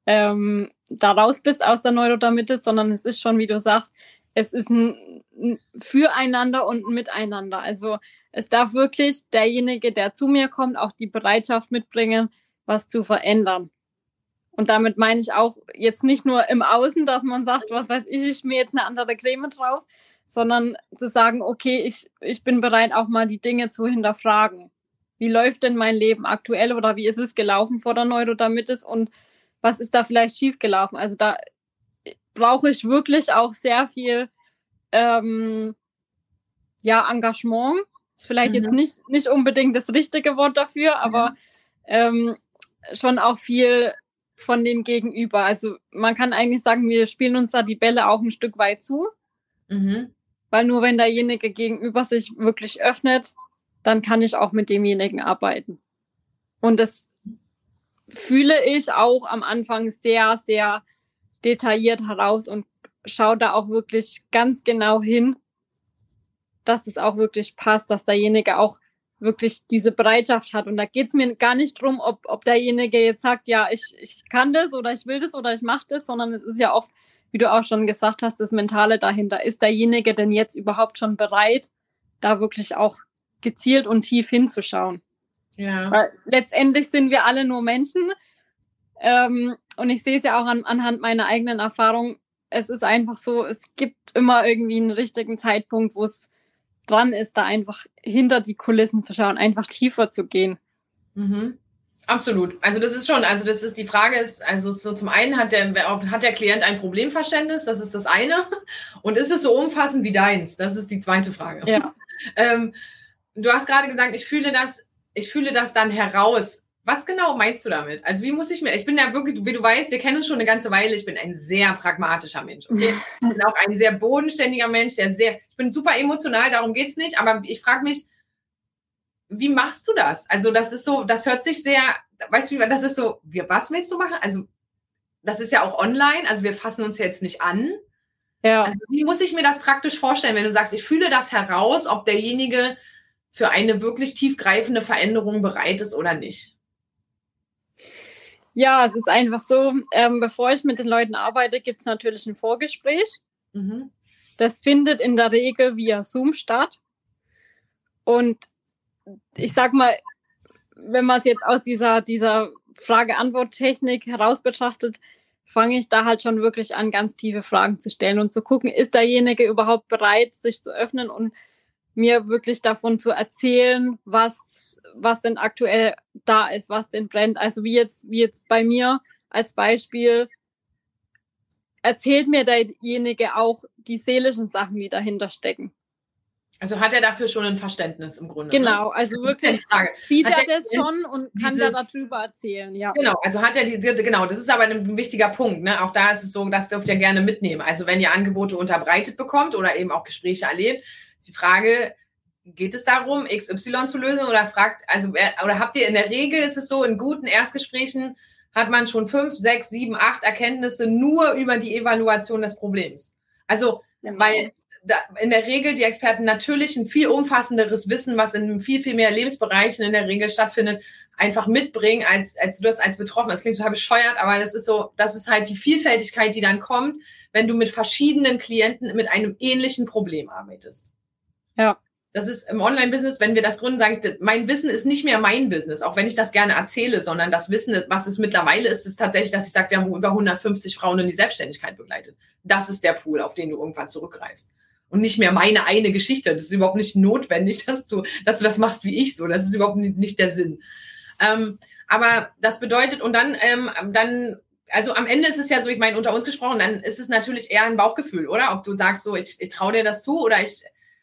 Speaker 2: ähm, da raus bist aus der Neurodermitis, sondern es ist schon, wie du sagst, es ist ein, ein Füreinander und ein Miteinander. Also es darf wirklich derjenige, der zu mir kommt, auch die Bereitschaft mitbringen, was zu verändern. Und damit meine ich auch jetzt nicht nur im Außen, dass man sagt, was weiß ich, ich mir jetzt eine andere Creme drauf, sondern zu sagen, okay, ich, ich bin bereit, auch mal die Dinge zu hinterfragen. Wie läuft denn mein Leben aktuell oder wie ist es gelaufen vor der Neurodermitis und was ist da vielleicht schiefgelaufen? Also da brauche ich wirklich auch sehr viel ähm, ja, Engagement. Ist vielleicht mhm. jetzt nicht, nicht unbedingt das richtige Wort dafür, aber ähm, schon auch viel von dem Gegenüber. Also man kann eigentlich sagen, wir spielen uns da die Bälle auch ein Stück weit zu. Mhm. Weil nur wenn derjenige gegenüber sich wirklich öffnet, dann kann ich auch mit demjenigen arbeiten. Und das fühle ich auch am Anfang sehr, sehr detailliert heraus und schaue da auch wirklich ganz genau hin, dass es auch wirklich passt, dass derjenige auch wirklich diese Bereitschaft hat. Und da geht es mir gar nicht drum, ob, ob derjenige jetzt sagt, ja, ich, ich kann das oder ich will das oder ich mache das, sondern es ist ja oft, wie du auch schon gesagt hast, das Mentale dahinter. Ist derjenige denn jetzt überhaupt schon bereit, da wirklich auch gezielt und tief hinzuschauen? Ja. Weil letztendlich sind wir alle nur Menschen. Ähm, und ich sehe es ja auch an, anhand meiner eigenen Erfahrung. Es ist einfach so, es gibt immer irgendwie einen richtigen Zeitpunkt, wo es dran ist, da einfach hinter die Kulissen zu schauen, einfach tiefer zu gehen.
Speaker 1: Mhm. Absolut. Also das ist schon, also das ist die Frage ist, also so zum einen hat der, hat der Klient ein Problemverständnis, das ist das eine. Und ist es so umfassend wie deins? Das ist die zweite Frage. Ja. ähm, du hast gerade gesagt, ich fühle das, ich fühle das dann heraus. Was genau meinst du damit? Also wie muss ich mir, ich bin ja wirklich, wie du weißt, wir kennen uns schon eine ganze Weile, ich bin ein sehr pragmatischer Mensch. Okay? Ich bin auch ein sehr bodenständiger Mensch, der sehr, ich bin super emotional, darum geht's nicht, aber ich frage mich, wie machst du das? Also das ist so, das hört sich sehr, weißt du, das ist so, wir, was willst du machen? Also das ist ja auch online, also wir fassen uns jetzt nicht an. Ja. Also wie muss ich mir das praktisch vorstellen, wenn du sagst, ich fühle das heraus, ob derjenige für eine wirklich tiefgreifende Veränderung bereit ist oder nicht?
Speaker 2: Ja, es ist einfach so, ähm, bevor ich mit den Leuten arbeite, gibt es natürlich ein Vorgespräch. Mhm. Das findet in der Regel via Zoom statt. Und ich sag mal, wenn man es jetzt aus dieser, dieser Frage-Antwort-Technik heraus betrachtet, fange ich da halt schon wirklich an, ganz tiefe Fragen zu stellen und zu gucken, ist derjenige überhaupt bereit, sich zu öffnen und mir wirklich davon zu erzählen, was, was denn aktuell da ist, was denn brennt. Also wie jetzt, wie jetzt bei mir als Beispiel, erzählt mir derjenige auch die seelischen Sachen, die dahinter stecken.
Speaker 1: Also hat er dafür schon ein Verständnis im Grunde.
Speaker 2: Ne? Genau, also wirklich sieht hat er das schon und kann dieses, darüber erzählen, ja.
Speaker 1: Genau, also hat er die, genau, das ist aber ein wichtiger Punkt. Ne? Auch da ist es so, das dürft ihr gerne mitnehmen. Also wenn ihr Angebote unterbreitet bekommt oder eben auch Gespräche erlebt, ist die Frage, geht es darum, XY zu lösen oder fragt, also oder habt ihr in der Regel ist es so, in guten Erstgesprächen hat man schon fünf, sechs, sieben, acht Erkenntnisse nur über die Evaluation des Problems. Also, genau. weil da, in der Regel die Experten natürlich ein viel umfassenderes Wissen, was in viel, viel mehr Lebensbereichen in der Regel stattfindet, einfach mitbringen, als, als du das als Betroffener. Das klingt total bescheuert, aber das ist so, das ist halt die Vielfältigkeit, die dann kommt, wenn du mit verschiedenen Klienten mit einem ähnlichen Problem arbeitest. Ja. Das ist im Online-Business, wenn wir das gründen, sage ich, mein Wissen ist nicht mehr mein Business, auch wenn ich das gerne erzähle, sondern das Wissen, was es mittlerweile ist, ist tatsächlich, dass ich sage, wir haben über 150 Frauen in die Selbstständigkeit begleitet. Das ist der Pool, auf den du irgendwann zurückgreifst und nicht mehr meine eine Geschichte. Das ist überhaupt nicht notwendig, dass du, dass du das machst wie ich so. Das ist überhaupt nicht, der Sinn. Ähm, aber das bedeutet, und dann, ähm, dann, also am Ende ist es ja so, ich meine, unter uns gesprochen, dann ist es natürlich eher ein Bauchgefühl, oder? Ob du sagst so, ich, ich traue dir das zu oder ich,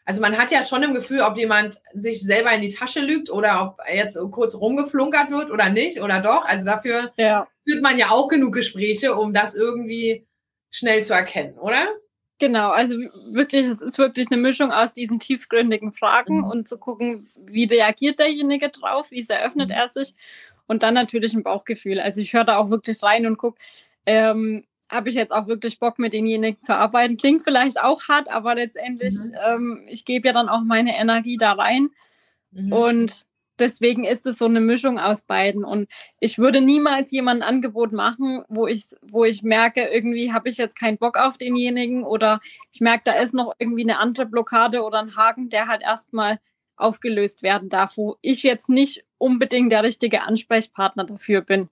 Speaker 1: also man hat ja schon im Gefühl, ob jemand sich selber in die Tasche lügt oder ob jetzt kurz rumgeflunkert wird oder nicht oder doch. Also dafür ja. führt man ja auch genug Gespräche, um das irgendwie schnell zu erkennen, oder?
Speaker 2: Genau, also wirklich, es ist wirklich eine Mischung aus diesen tiefgründigen Fragen mhm. und zu gucken, wie reagiert derjenige drauf, wie sehr öffnet mhm. er sich und dann natürlich ein Bauchgefühl. Also ich höre da auch wirklich rein und gucke, ähm, habe ich jetzt auch wirklich Bock, mit denjenigen zu arbeiten. Klingt vielleicht auch hart, aber letztendlich, mhm. ähm, ich gebe ja dann auch meine Energie da rein. Mhm. Und deswegen ist es so eine Mischung aus beiden. Und ich würde niemals jemand ein Angebot machen, wo ich, wo ich merke, irgendwie habe ich jetzt keinen Bock auf denjenigen oder ich merke, da ist noch irgendwie eine andere Blockade oder ein Haken, der halt erstmal aufgelöst werden darf, wo ich jetzt nicht unbedingt der richtige Ansprechpartner dafür bin.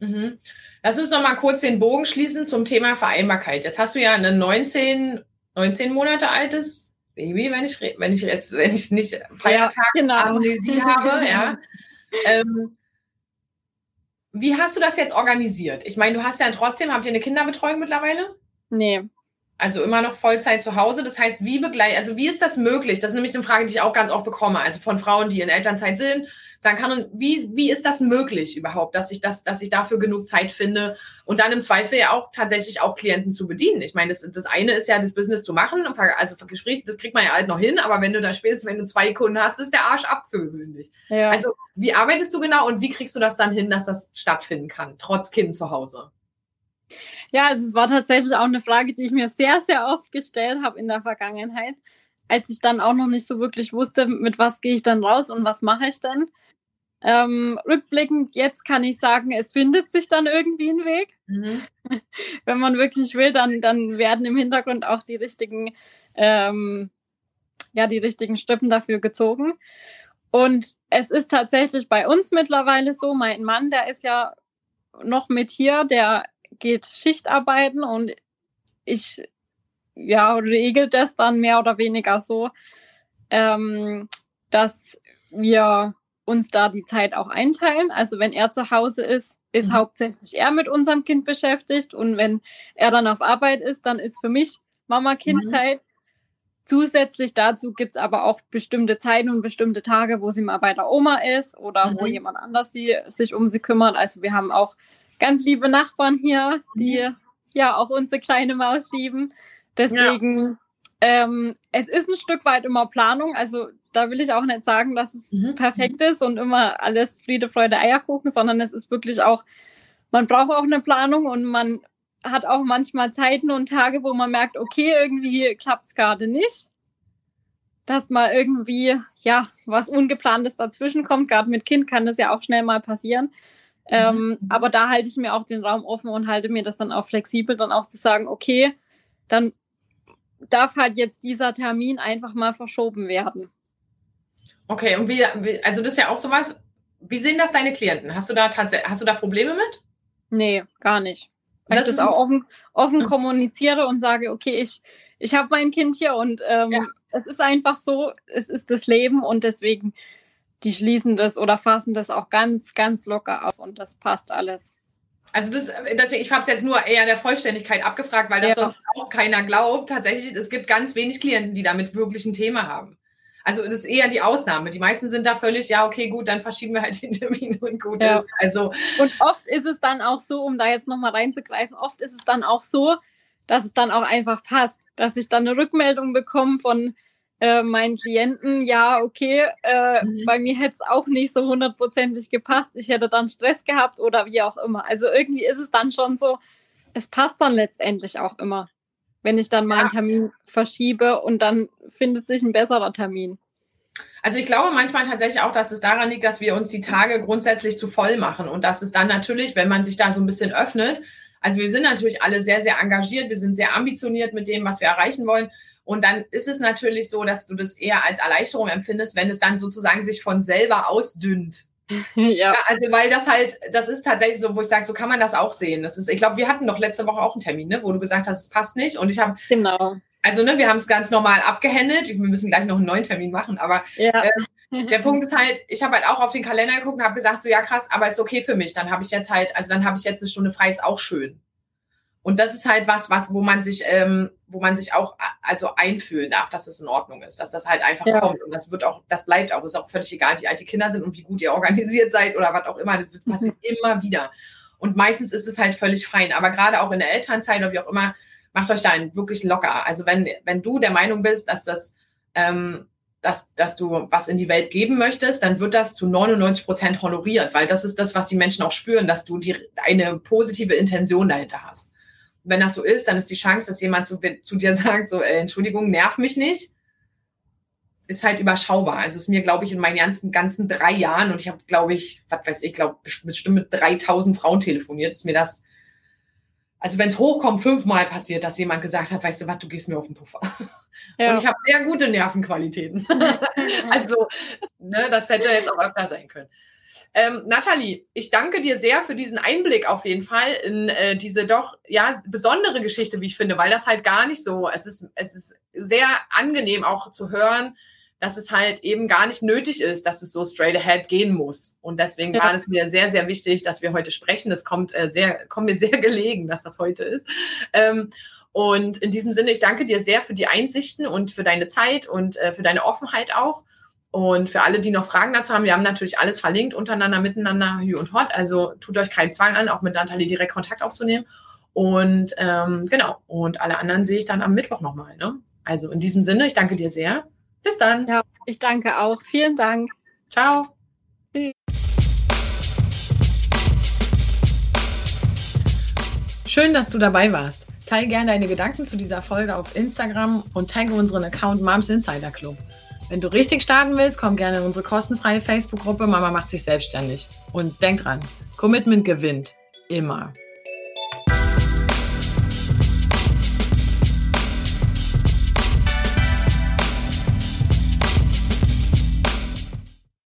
Speaker 1: Mhm. Lass uns noch mal kurz den Bogen schließen zum Thema Vereinbarkeit. Jetzt hast du ja ein 19, 19 Monate altes Baby, wenn ich, wenn ich jetzt, wenn ich nicht Feiertag genau. Amnesie habe, ja. Ähm, wie hast du das jetzt organisiert? Ich meine, du hast ja trotzdem, habt ihr eine Kinderbetreuung mittlerweile?
Speaker 2: Nee.
Speaker 1: Also immer noch Vollzeit zu Hause. Das heißt, wie begleitet, also wie ist das möglich? Das ist nämlich eine Frage, die ich auch ganz oft bekomme. Also von Frauen, die in Elternzeit sind, sagen kann, wie, wie ist das möglich überhaupt, dass ich das, dass ich dafür genug Zeit finde und dann im Zweifel ja auch tatsächlich auch Klienten zu bedienen. Ich meine, das, das eine ist ja das Business zu machen, also für Gespräche, das kriegt man ja halt noch hin, aber wenn du da spätestens, wenn du zwei Kunden hast, ist der Arsch ab für gewöhnlich. Ja. Also, wie arbeitest du genau und wie kriegst du das dann hin, dass das stattfinden kann, trotz Kind zu Hause?
Speaker 2: Ja, also es war tatsächlich auch eine Frage, die ich mir sehr, sehr oft gestellt habe in der Vergangenheit, als ich dann auch noch nicht so wirklich wusste, mit was gehe ich dann raus und was mache ich dann. Ähm, rückblickend, jetzt kann ich sagen, es findet sich dann irgendwie ein Weg. Mhm. Wenn man wirklich will, dann, dann werden im Hintergrund auch die richtigen, ähm, ja, die richtigen Strippen dafür gezogen. Und es ist tatsächlich bei uns mittlerweile so, mein Mann, der ist ja noch mit hier, der geht Schichtarbeiten und ich ja, regelt das dann mehr oder weniger so, ähm, dass wir uns da die Zeit auch einteilen. Also wenn er zu Hause ist, ist mhm. hauptsächlich er mit unserem Kind beschäftigt und wenn er dann auf Arbeit ist, dann ist für mich Mama-Kind-Zeit. Mhm. Zusätzlich dazu gibt es aber auch bestimmte Zeiten und bestimmte Tage, wo sie mal bei der Oma ist oder mhm. wo jemand anders sie, sich um sie kümmert. Also wir haben auch ganz liebe Nachbarn hier, die mhm. ja auch unsere kleine Maus lieben. Deswegen, ja. ähm, es ist ein Stück weit immer Planung. Also da will ich auch nicht sagen, dass es mhm. perfekt ist und immer alles Friede, Freude, Eierkuchen, sondern es ist wirklich auch, man braucht auch eine Planung und man hat auch manchmal Zeiten und Tage, wo man merkt, okay, irgendwie klappt es gerade nicht. Dass mal irgendwie, ja, was Ungeplantes dazwischen kommt. Gerade mit Kind kann das ja auch schnell mal passieren. Ähm, mhm. aber da halte ich mir auch den Raum offen und halte mir das dann auch flexibel, dann auch zu sagen, okay, dann darf halt jetzt dieser Termin einfach mal verschoben werden.
Speaker 1: Okay, und wie, also das ist ja auch sowas, wie sehen das deine Klienten? Hast du da tatsächlich, hast du da Probleme mit?
Speaker 2: Nee, gar nicht. Weil das ich das auch offen, offen kommuniziere und sage, okay, ich, ich habe mein Kind hier und ähm, ja. es ist einfach so, es ist das Leben und deswegen, die schließen das oder fassen das auch ganz, ganz locker auf und das passt alles.
Speaker 1: Also das, deswegen, ich habe es jetzt nur eher der Vollständigkeit abgefragt, weil das ja. sonst auch keiner glaubt. Tatsächlich, es gibt ganz wenig Klienten, die damit wirklich ein Thema haben. Also das ist eher die Ausnahme. Die meisten sind da völlig, ja, okay, gut, dann verschieben wir halt den Termin und gut ja. ist. Also
Speaker 2: und oft ist es dann auch so, um da jetzt nochmal reinzugreifen, oft ist es dann auch so, dass es dann auch einfach passt, dass ich dann eine Rückmeldung bekomme von äh, meinen Klienten, ja, okay, äh, mhm. bei mir hätte es auch nicht so hundertprozentig gepasst, ich hätte dann Stress gehabt oder wie auch immer. Also irgendwie ist es dann schon so, es passt dann letztendlich auch immer, wenn ich dann meinen ja. Termin verschiebe und dann findet sich ein besserer Termin.
Speaker 1: Also ich glaube manchmal tatsächlich auch, dass es daran liegt, dass wir uns die Tage grundsätzlich zu voll machen und dass es dann natürlich, wenn man sich da so ein bisschen öffnet, also wir sind natürlich alle sehr, sehr engagiert, wir sind sehr ambitioniert mit dem, was wir erreichen wollen. Und dann ist es natürlich so, dass du das eher als Erleichterung empfindest, wenn es dann sozusagen sich von selber ausdünnt. Ja. ja. Also weil das halt, das ist tatsächlich so, wo ich sage, so kann man das auch sehen. Das ist, ich glaube, wir hatten doch letzte Woche auch einen Termin, ne, wo du gesagt hast, es passt nicht. Und ich habe genau. Also ne, wir haben es ganz normal abgehändelt. Wir müssen gleich noch einen neuen Termin machen. Aber ja. äh, der Punkt ist halt, ich habe halt auch auf den Kalender geguckt und habe gesagt, so ja krass, aber ist okay für mich. Dann habe ich jetzt halt, also dann habe ich jetzt eine Stunde frei, ist auch schön. Und das ist halt was, was, wo man sich, ähm, wo man sich auch also einfühlen darf, dass das in Ordnung ist, dass das halt einfach ja. kommt. Und das wird auch, das bleibt auch. Ist auch völlig egal, wie alt die Kinder sind und wie gut ihr organisiert seid oder was auch immer. Das passiert mhm. immer wieder. Und meistens ist es halt völlig fein. Aber gerade auch in der Elternzeit oder wie auch immer, macht euch da einen wirklich locker. Also wenn, wenn du der Meinung bist, dass das, ähm, dass, dass du was in die Welt geben möchtest, dann wird das zu 99 Prozent honoriert, weil das ist das, was die Menschen auch spüren, dass du die, eine positive Intention dahinter hast wenn das so ist, dann ist die Chance, dass jemand zu, zu dir sagt, so, äh, Entschuldigung, nerv mich nicht, ist halt überschaubar. Also ist mir, glaube ich, in meinen ganzen, ganzen drei Jahren und ich habe, glaube ich, was weiß ich, glaube bestimmt mit 3000 Frauen telefoniert, ist mir das, also wenn es hochkommt, fünfmal passiert, dass jemand gesagt hat, weißt du was, du gehst mir auf den Puffer. Ja. Und ich habe sehr gute Nervenqualitäten. also, ne, das hätte jetzt auch öfter sein können. Ähm, Nathalie, ich danke dir sehr für diesen Einblick auf jeden Fall in äh, diese doch ja besondere Geschichte, wie ich finde, weil das halt gar nicht so, es ist, es ist sehr angenehm auch zu hören, dass es halt eben gar nicht nötig ist, dass es so straight ahead gehen muss. Und deswegen war es mir sehr, sehr wichtig, dass wir heute sprechen. Es kommt äh, sehr, kommt mir sehr gelegen, dass das heute ist. Ähm, und in diesem Sinne, ich danke dir sehr für die Einsichten und für deine Zeit und äh, für deine Offenheit auch. Und für alle, die noch Fragen dazu haben, wir haben natürlich alles verlinkt, untereinander, miteinander, Hü und Hot. Also tut euch keinen Zwang an, auch mit Nathalie direkt Kontakt aufzunehmen. Und ähm, genau, und alle anderen sehe ich dann am Mittwoch nochmal. Ne? Also in diesem Sinne, ich danke dir sehr. Bis dann.
Speaker 2: Ja, ich danke auch. Vielen Dank.
Speaker 1: Ciao. Schön, dass du dabei warst. Teil gerne deine Gedanken zu dieser Folge auf Instagram und tagge unseren Account Moms Insider Club. Wenn du richtig starten willst, komm gerne in unsere kostenfreie Facebook-Gruppe Mama macht sich selbstständig. Und denk dran, Commitment gewinnt. Immer.